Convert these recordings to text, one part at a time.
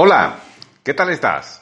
Hola, ¿qué tal estás?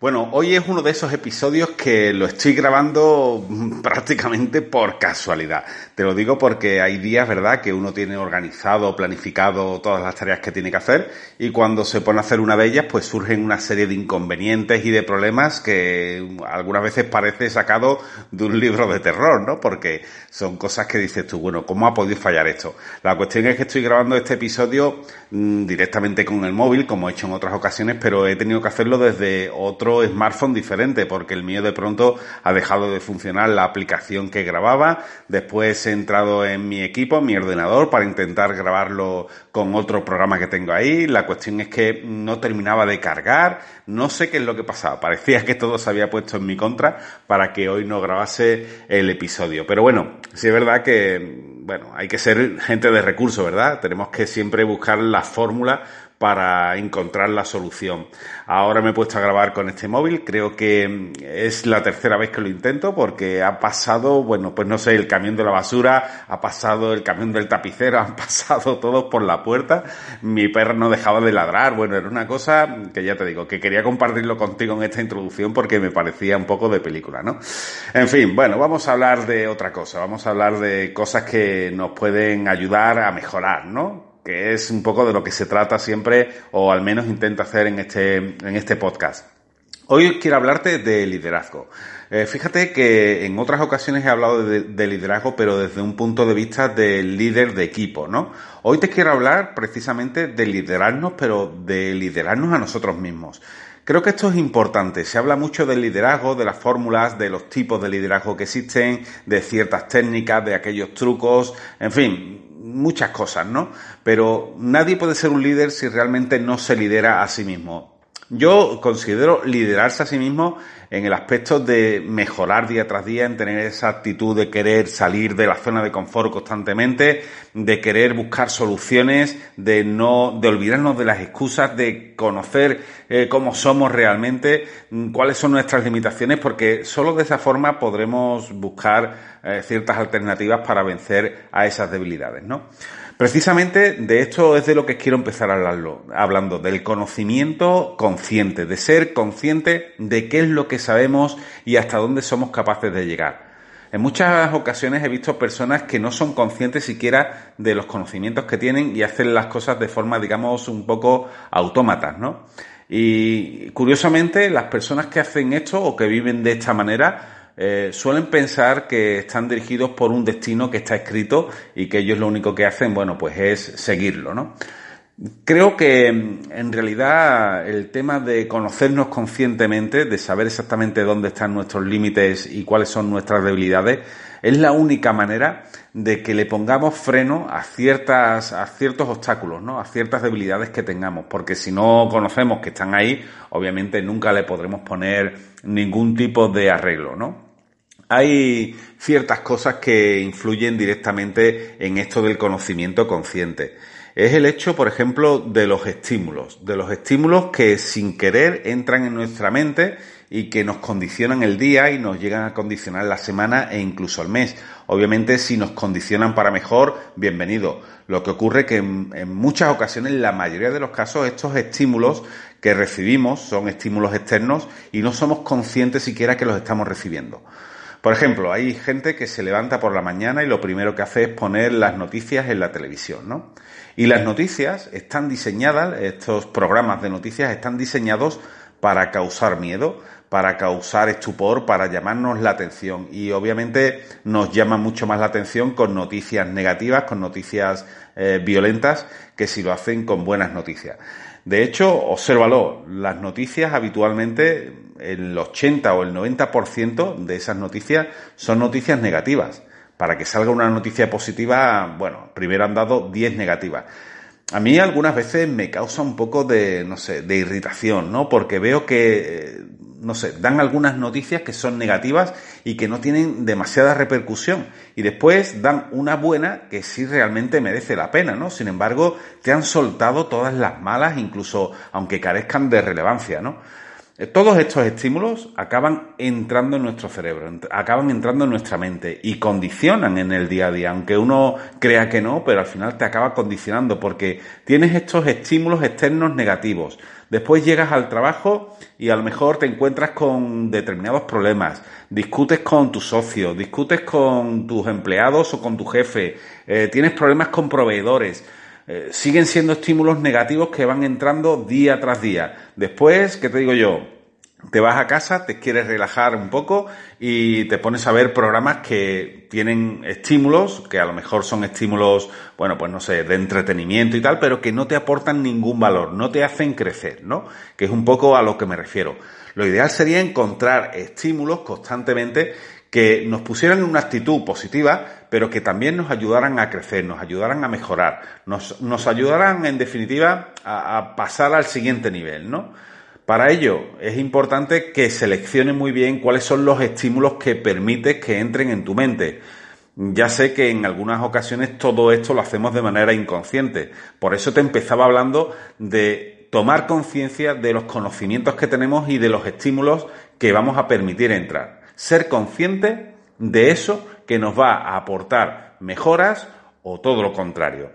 Bueno, hoy es uno de esos episodios que lo estoy grabando prácticamente por casualidad. Te lo digo porque hay días, ¿verdad?, que uno tiene organizado, planificado todas las tareas que tiene que hacer y cuando se pone a hacer una de ellas, pues surgen una serie de inconvenientes y de problemas que algunas veces parece sacado de un libro de terror, ¿no? Porque son cosas que dices tú, bueno, ¿cómo ha podido fallar esto? La cuestión es que estoy grabando este episodio mm, directamente con el móvil, como he hecho en otras ocasiones, pero he tenido que hacerlo desde otro smartphone diferente, porque el mío de pronto ha dejado de funcionar la aplicación que grababa. Después he entrado en mi equipo, en mi ordenador, para intentar grabarlo con otro programa que tengo ahí. La cuestión es que no terminaba de cargar. No sé qué es lo que pasaba. Parecía que todo se había puesto en mi contra para que hoy no grabase el episodio. Pero bueno, sí es verdad que, bueno, hay que ser gente de recursos, ¿verdad? Tenemos que siempre buscar la fórmula para encontrar la solución. Ahora me he puesto a grabar con este móvil, creo que es la tercera vez que lo intento porque ha pasado, bueno, pues no sé, el camión de la basura, ha pasado el camión del tapicero, han pasado todos por la puerta, mi perro no dejaba de ladrar, bueno, era una cosa que ya te digo, que quería compartirlo contigo en esta introducción porque me parecía un poco de película, ¿no? En fin, bueno, vamos a hablar de otra cosa, vamos a hablar de cosas que nos pueden ayudar a mejorar, ¿no? Que es un poco de lo que se trata siempre, o al menos intenta hacer en este, en este podcast. Hoy quiero hablarte de liderazgo. Eh, fíjate que en otras ocasiones he hablado de, liderazgo, pero desde un punto de vista del líder de equipo, ¿no? Hoy te quiero hablar precisamente de liderarnos, pero de liderarnos a nosotros mismos. Creo que esto es importante. Se habla mucho del liderazgo, de las fórmulas, de los tipos de liderazgo que existen, de ciertas técnicas, de aquellos trucos, en fin, muchas cosas, ¿no? Pero nadie puede ser un líder si realmente no se lidera a sí mismo. Yo considero liderarse a sí mismo en el aspecto de mejorar día tras día, en tener esa actitud de querer salir de la zona de confort constantemente, de querer buscar soluciones, de no, de olvidarnos de las excusas, de conocer eh, cómo somos realmente, mm, cuáles son nuestras limitaciones, porque solo de esa forma podremos buscar eh, ciertas alternativas para vencer a esas debilidades, ¿no? Precisamente de esto es de lo que quiero empezar a hablarlo, hablando del conocimiento consciente, de ser consciente de qué es lo que sabemos y hasta dónde somos capaces de llegar. En muchas ocasiones he visto personas que no son conscientes siquiera de los conocimientos que tienen y hacen las cosas de forma, digamos, un poco autómatas, ¿no? Y curiosamente, las personas que hacen esto o que viven de esta manera eh, suelen pensar que están dirigidos por un destino que está escrito y que ellos lo único que hacen, bueno, pues es seguirlo, ¿no? Creo que mm, en realidad el tema de conocernos conscientemente, de saber exactamente dónde están nuestros límites y cuáles son nuestras debilidades, es la única manera de que le pongamos freno a ciertas, a ciertos obstáculos, ¿no? A ciertas debilidades que tengamos. Porque si no conocemos que están ahí, obviamente nunca le podremos poner ningún tipo de arreglo, ¿no? Hay ciertas cosas que influyen directamente en esto del conocimiento consciente. Es el hecho, por ejemplo, de los estímulos, de los estímulos que sin querer entran en nuestra mente y que nos condicionan el día y nos llegan a condicionar la semana e incluso el mes. Obviamente, si nos condicionan para mejor, bienvenido. Lo que ocurre que en, en muchas ocasiones, en la mayoría de los casos, estos estímulos que recibimos son estímulos externos y no somos conscientes siquiera que los estamos recibiendo. Por ejemplo, hay gente que se levanta por la mañana y lo primero que hace es poner las noticias en la televisión, ¿no? Y las noticias están diseñadas, estos programas de noticias están diseñados para causar miedo, para causar estupor, para llamarnos la atención. Y obviamente nos llama mucho más la atención con noticias negativas, con noticias eh, violentas, que si lo hacen con buenas noticias. De hecho, obsérvalo, las noticias habitualmente, el 80 o el 90% de esas noticias son noticias negativas. Para que salga una noticia positiva, bueno, primero han dado 10 negativas. a mí algunas veces me causa un poco de, no sé, de irritación, ¿no? Porque veo que, eh, no sé, dan algunas noticias que son negativas y que no tienen demasiada repercusión. Y después dan una buena que sí realmente merece la pena, ¿no? Sin embargo, te han soltado todas las malas, incluso aunque carezcan de relevancia, ¿no? Eh, todos estos estímulos acaban entrando en nuestro cerebro, acaban entrando en nuestra mente y condicionan en el día a día, aunque uno crea que no, pero al final te acaba condicionando porque tienes estos estímulos externos negativos. Después llegas al trabajo y a lo mejor te encuentras con determinados problemas, discutes con tu socio, discutes con tus empleados o con tu jefe, eh, tienes problemas con proveedores. Eh, siguen siendo estímulos negativos que van entrando día tras día. Después, ¿qué te digo yo? Te vas a casa, te quieres relajar un poco y te pones a ver programas que tienen estímulos, que a lo mejor son estímulos, bueno, pues no sé, de entretenimiento y tal, pero que no te aportan ningún valor, no te hacen crecer, ¿no? Que es un poco a lo que me refiero. Lo ideal sería encontrar estímulos constantemente que nos pusieran en una actitud positiva, pero que también nos ayudaran a crecer, nos ayudaran a mejorar, nos, nos ayudaran en definitiva a, pasar al siguiente nivel, ¿no? Para ello es importante que selecciones muy bien cuáles son los estímulos que permites que entren en tu mente. Ya sé que en algunas ocasiones todo esto lo hacemos de manera inconsciente. Por eso te empezaba hablando de tomar conciencia de los conocimientos que tenemos y de los estímulos que vamos a permitir entrar ser consciente de eso que nos va a aportar mejoras o todo lo contrario.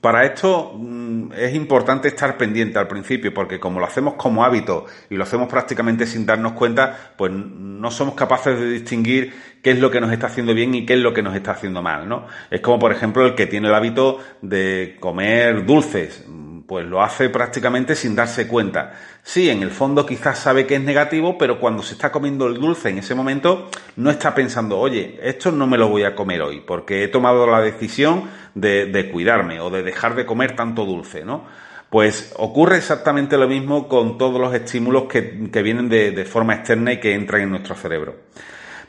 Para esto mm, es importante estar pendiente al principio, porque como lo hacemos como hábito y lo hacemos prácticamente sin darnos cuenta, pues no somos capaces de distinguir qué es lo que nos está haciendo bien y qué es lo que nos está haciendo mal, ¿no? Es como, por ejemplo, el que tiene el hábito de comer dulces pues lo hace prácticamente sin darse cuenta. Sí, en el fondo quizás sabe que es negativo, pero cuando se está comiendo el dulce en ese momento no está pensando, oye, esto no me lo voy a comer hoy, porque he tomado la decisión de, cuidarme o de dejar de comer tanto dulce, ¿no? Pues ocurre exactamente lo mismo con todos los estímulos que, vienen de, de forma externa y que entran en nuestro cerebro.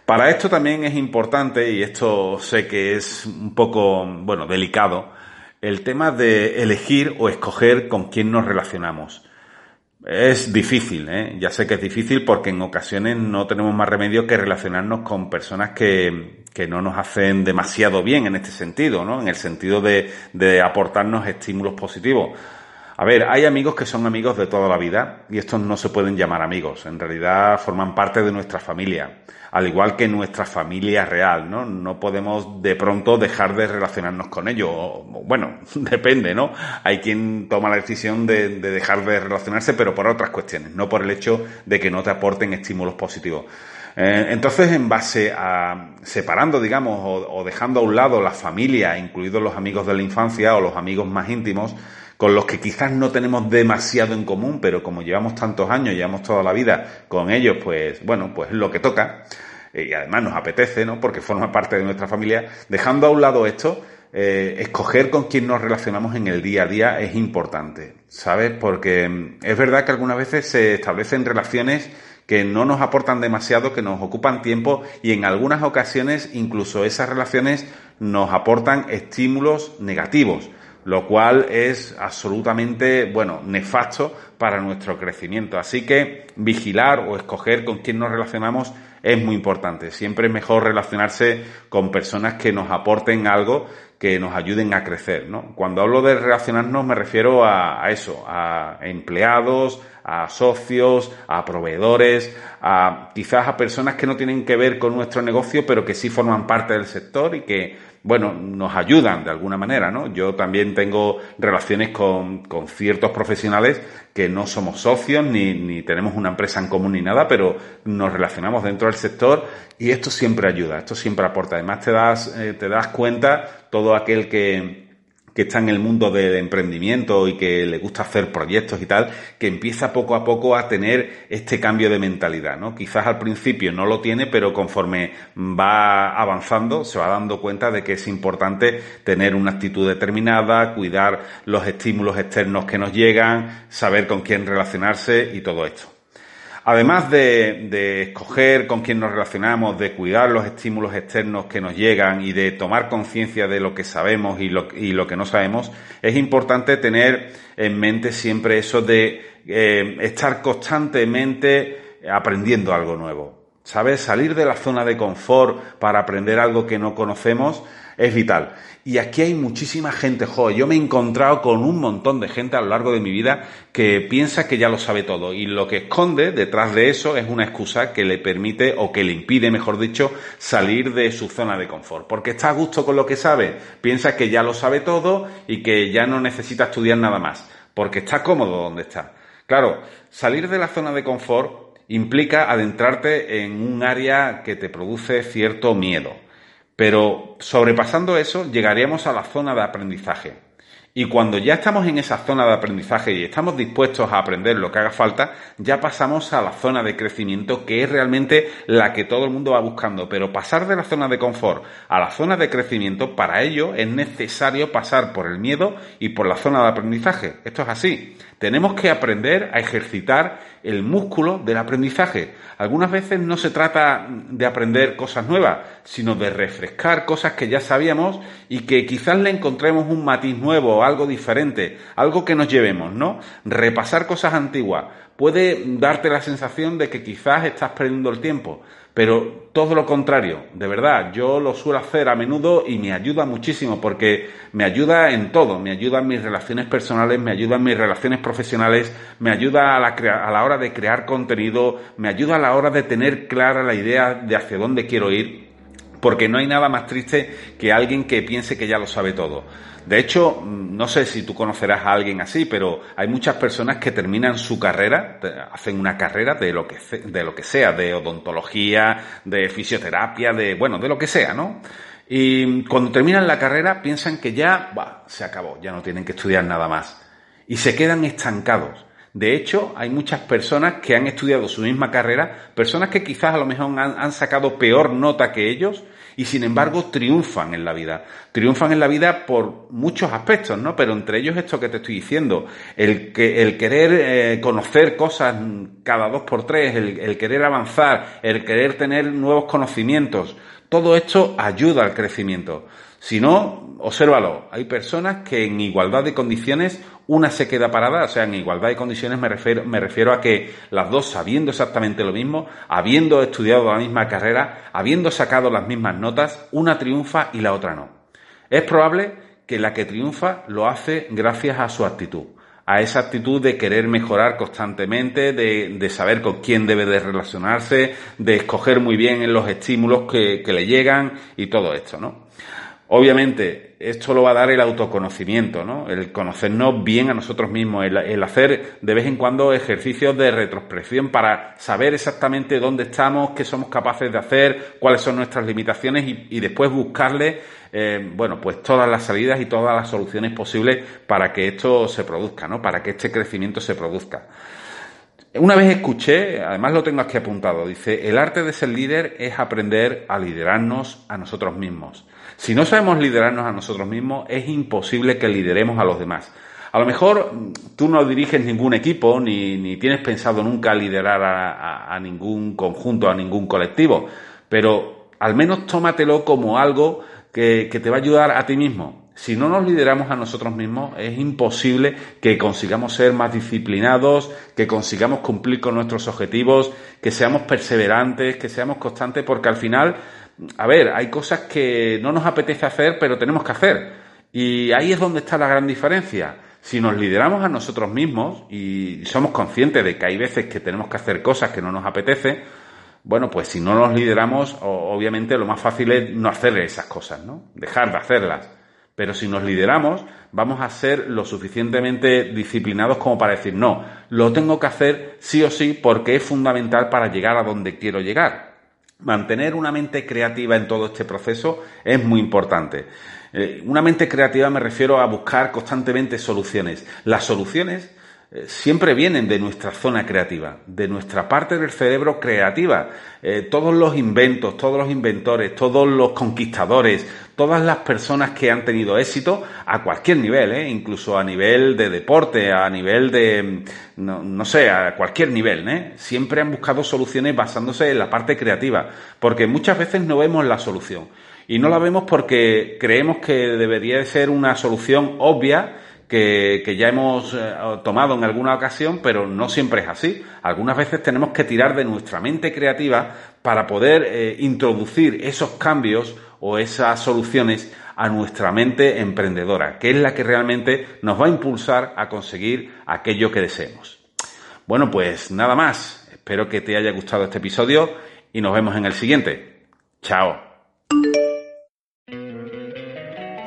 Para esto también es importante, y esto sé que es un poco, bueno, delicado, el tema de elegir o escoger con quién nos relacionamos. Es difícil, ¿eh? ya sé que es difícil porque en ocasiones no tenemos más remedio que relacionarnos con personas que, que no nos hacen demasiado bien en este sentido, ¿no? En el sentido de, de aportarnos estímulos positivos. A ver, hay amigos que son amigos de toda la vida y estos no se pueden llamar amigos, en realidad forman parte de nuestra familia al igual que nuestra familia real, ¿no? No podemos de pronto dejar de relacionarnos con ellos. bueno, depende, ¿no? Hay quien toma la decisión de, dejar de relacionarse, pero por otras cuestiones, no por el hecho de que no te aporten estímulos positivos. Eh, entonces, en base a separando, digamos, o, dejando a un lado la familia, incluidos los amigos de la infancia o los amigos más íntimos, con los que quizás no tenemos demasiado en común, pero como llevamos tantos años, llevamos toda la vida con ellos, pues bueno, pues lo que toca. Eh, y además nos apetece, ¿no? Porque forma parte de nuestra familia. Dejando a un lado esto, eh, escoger con quién nos relacionamos en el día a día es importante, ¿sabes? Porque mm, es verdad que algunas veces se establecen relaciones que no nos aportan demasiado, que nos ocupan tiempo y en algunas ocasiones incluso esas relaciones nos aportan estímulos negativos, lo cual es absolutamente, bueno, nefasto para nuestro crecimiento. Así que vigilar o escoger con quién nos relacionamos es muy importante. Siempre es mejor relacionarse con personas que nos aporten algo, que nos ayuden a crecer, ¿no? Cuando hablo de relacionarnos me refiero a, eso, a empleados, a socios, a proveedores, a quizás a personas que no tienen que ver con nuestro negocio, pero que sí forman parte del sector y que bueno, nos ayudan de alguna manera, ¿no? Yo también tengo relaciones con, con ciertos profesionales que no somos socios ni, ni, tenemos una empresa en común ni nada, pero nos relacionamos dentro del sector y esto siempre ayuda, esto siempre aporta. Además te das, eh, te das cuenta todo aquel que, que está en el mundo del emprendimiento y que le gusta hacer proyectos y tal, que empieza poco a poco a tener este cambio de mentalidad, ¿no? Quizás al principio no lo tiene, pero conforme va avanzando se va dando cuenta de que es importante tener una actitud determinada, cuidar los estímulos externos que nos llegan, saber con quién relacionarse y todo esto. Además de, escoger con quién nos relacionamos, de cuidar los estímulos externos que nos llegan y de tomar conciencia de lo que sabemos y lo, y lo, que no sabemos, es importante tener en mente siempre eso de eh, estar constantemente aprendiendo algo nuevo. ¿Sabes? Salir de la zona de confort para aprender algo que no conocemos es vital. Y aquí hay muchísima gente, jo, yo me he encontrado con un montón de gente a lo largo de mi vida que piensa que ya lo sabe todo y lo que esconde detrás de eso es una excusa que le permite o que le impide, mejor dicho, salir de su zona de confort. Porque está a gusto con lo que sabe, piensa que ya lo sabe todo y que ya no necesita estudiar nada más, porque está cómodo donde está. Claro, salir de la zona de confort implica adentrarte en un área que te produce cierto miedo pero sobrepasando eso, llegaríamos a la zona de aprendizaje. Y cuando ya estamos en esa zona de aprendizaje y estamos dispuestos a aprender lo que haga falta, ya pasamos a la zona de crecimiento, que es realmente la que todo el mundo va buscando. Pero pasar de la zona de confort a la zona de crecimiento, para ello es necesario pasar por el miedo y por la zona de aprendizaje. Esto es así. Tenemos que aprender a ejercitar el músculo del aprendizaje. Algunas veces no se trata de aprender cosas nuevas, sino de refrescar cosas que ya sabíamos y que quizás le encontremos un matiz nuevo, algo diferente, algo que nos llevemos, ¿no? Repasar cosas antiguas puede darte la sensación de que quizás estás perdiendo el tiempo, pero todo lo contrario, de verdad, yo lo suelo hacer a menudo y me ayuda muchísimo porque me ayuda en todo, me ayuda en mis relaciones personales, me ayuda en mis relaciones profesionales, me ayuda a la, a la hora de crear contenido, me ayuda a la hora de tener clara la idea de hacia dónde quiero ir, porque no hay nada más triste que alguien que piense que ya lo sabe todo. De hecho, no sé si tú conocerás a alguien así, pero hay muchas personas que terminan su carrera, hacen una carrera de lo que, de lo que sea, de odontología, de fisioterapia, de, bueno, de lo que sea, ¿no? Y cuando terminan la carrera piensan que ya, bah, se acabó, ya no tienen que estudiar nada más. Y se quedan estancados. De hecho, hay muchas personas que han estudiado su misma carrera, personas que quizás a lo mejor han, han sacado peor nota que ellos, y sin embargo triunfan en la vida. Triunfan en la vida por muchos aspectos, ¿no? Pero entre ellos esto que te estoy diciendo, el, que, el querer eh, conocer cosas cada dos por tres, el, el querer avanzar, el querer tener nuevos conocimientos, todo esto ayuda al crecimiento. Si no, obsérvalo, hay personas que en igualdad de condiciones una se queda parada, o sea, en igualdad de condiciones me refiero, me refiero a que las dos sabiendo exactamente lo mismo, habiendo estudiado la misma carrera, habiendo sacado las mismas notas, una triunfa y la otra no. Es probable que la que triunfa lo hace gracias a su actitud, a esa actitud de querer mejorar constantemente, de, de saber con quién debe de relacionarse, de escoger muy bien en los estímulos que, que le llegan y todo esto, ¿no? Obviamente, esto lo va a dar el autoconocimiento, ¿no? El conocernos bien a nosotros mismos, el, hacer de vez en cuando ejercicios de retrospección para saber exactamente dónde estamos, qué somos capaces de hacer, cuáles son nuestras limitaciones y, después buscarle, eh, bueno, pues todas las salidas y todas las soluciones posibles para que esto se produzca, ¿no? Para que este crecimiento se produzca. Una vez escuché, además lo tengo aquí apuntado, dice, el arte de ser líder es aprender a liderarnos a nosotros mismos. Si no sabemos liderarnos a nosotros mismos, es imposible que lideremos a los demás. A lo mejor mm, tú no diriges ningún equipo ni, ni tienes pensado nunca liderar a, ningún conjunto, a ningún colectivo, pero al menos tómatelo como algo que, que te va a ayudar a ti mismo. Si no nos lideramos a nosotros mismos, es imposible que consigamos ser más disciplinados, que consigamos cumplir con nuestros objetivos, que seamos perseverantes, que seamos constantes, porque al final a ver, hay cosas que no nos apetece hacer, pero tenemos que hacer. Y ahí es donde está la gran diferencia. Si nos lideramos a nosotros mismos y somos conscientes de que hay veces que tenemos que hacer cosas que no nos apetece, bueno, pues si no nos lideramos, obviamente lo más fácil es no hacer esas cosas, ¿no? Dejar de hacerlas. Pero si nos lideramos, vamos a ser lo suficientemente disciplinados como para decir, no, lo tengo que hacer sí o sí porque es fundamental para llegar a donde quiero llegar. Mantener una mente creativa en todo este proceso es muy importante. Eh, una mente creativa me refiero a buscar constantemente soluciones. Las soluciones eh, siempre vienen de nuestra zona creativa, de nuestra parte del cerebro creativa. Eh, todos los inventos, todos los inventores, todos los conquistadores, todas las personas que han tenido éxito a cualquier nivel, ¿eh? incluso a nivel de deporte, a nivel de, no, no sé, a cualquier nivel, ¿eh? siempre han buscado soluciones basándose en la parte creativa, porque muchas veces no vemos la solución. Y no la vemos porque creemos que debería de ser una solución obvia, que, ya hemos eh, tomado en alguna ocasión, pero no siempre es así. Algunas veces tenemos que tirar de nuestra mente creativa para poder eh, introducir esos cambios o esas soluciones a nuestra mente emprendedora, que es la que realmente nos va a impulsar a conseguir aquello que deseemos. Bueno, pues nada más. Espero que te haya gustado este episodio y nos vemos en el siguiente. Chao.